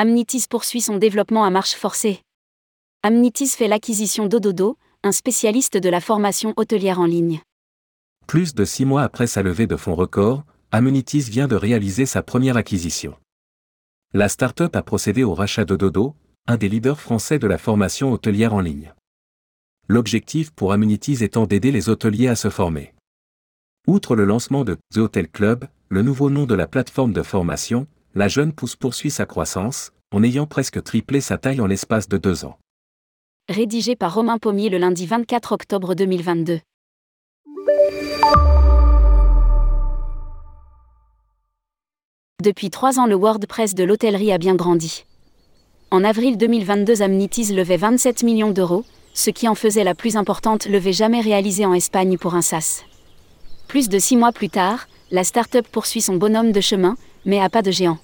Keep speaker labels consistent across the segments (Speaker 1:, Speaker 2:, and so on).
Speaker 1: Amnitis poursuit son développement à marche forcée. Amnitis fait l'acquisition d'Ododo, un spécialiste de la formation hôtelière en ligne.
Speaker 2: Plus de six mois après sa levée de fonds record, Amenities vient de réaliser sa première acquisition. La start-up a procédé au rachat d'Ododo, un des leaders français de la formation hôtelière en ligne. L'objectif pour Amenities étant d'aider les hôteliers à se former. Outre le lancement de The Hotel Club, le nouveau nom de la plateforme de formation, la jeune pousse poursuit sa croissance, en ayant presque triplé sa taille en l'espace de deux ans.
Speaker 1: Rédigé par Romain Pommier le lundi 24 octobre 2022. Depuis trois ans, le WordPress de l'hôtellerie a bien grandi. En avril 2022, Amnities levait 27 millions d'euros, ce qui en faisait la plus importante levée jamais réalisée en Espagne pour un SaaS. Plus de six mois plus tard, la start-up poursuit son bonhomme de chemin, mais à pas de géant.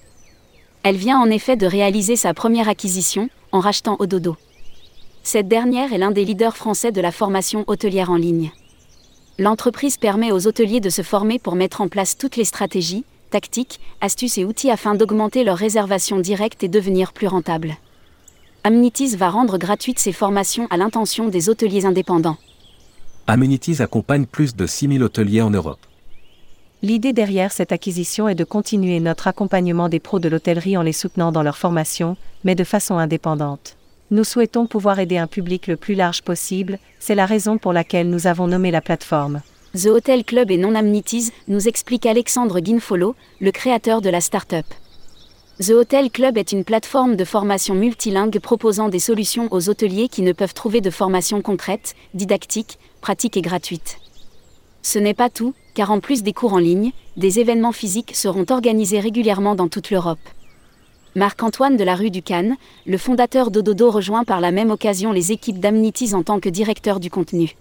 Speaker 1: Elle vient en effet de réaliser sa première acquisition, en rachetant Ododo. Cette dernière est l'un des leaders français de la formation hôtelière en ligne. L'entreprise permet aux hôteliers de se former pour mettre en place toutes les stratégies, tactiques, astuces et outils afin d'augmenter leur réservation directe et devenir plus rentable. Amenities va rendre gratuites ses formations à l'intention des hôteliers indépendants.
Speaker 2: Amenities accompagne plus de 6000 hôteliers en Europe.
Speaker 3: L'idée derrière cette acquisition est de continuer notre accompagnement des pros de l'hôtellerie en les soutenant dans leur formation, mais de façon indépendante. Nous souhaitons pouvoir aider un public le plus large possible, c'est la raison pour laquelle nous avons nommé la plateforme.
Speaker 1: The Hotel Club et non Amenities, nous explique Alexandre Guinfolo, le créateur de la start-up. The Hotel Club est une plateforme de formation multilingue proposant des solutions aux hôteliers qui ne peuvent trouver de formation concrète, didactique, pratique et gratuite. Ce n'est pas tout, car en plus des cours en ligne, des événements physiques seront organisés régulièrement dans toute l'Europe. Marc-Antoine de la rue du Cannes, le fondateur d'Ododo rejoint par la même occasion les équipes d'Amnities en tant que directeur du contenu.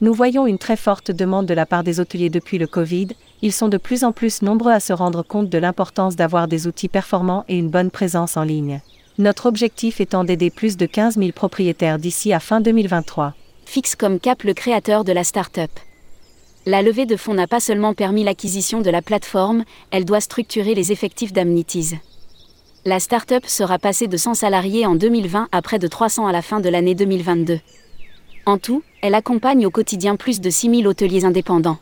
Speaker 3: Nous voyons une très forte demande de la part des hôteliers depuis le Covid, ils sont de plus en plus nombreux à se rendre compte de l'importance d'avoir des outils performants et une bonne présence en ligne. Notre objectif étant d'aider plus de 15 000 propriétaires d'ici à fin 2023.
Speaker 1: Fixe comme cap le créateur de la start-up. La levée de fonds n'a pas seulement permis l'acquisition de la plateforme, elle doit structurer les effectifs d'Amnities la start-up sera passée de 100 salariés en 2020 à près de 300 à la fin de l'année 2022. En tout, elle accompagne au quotidien plus de 6000 hôteliers indépendants.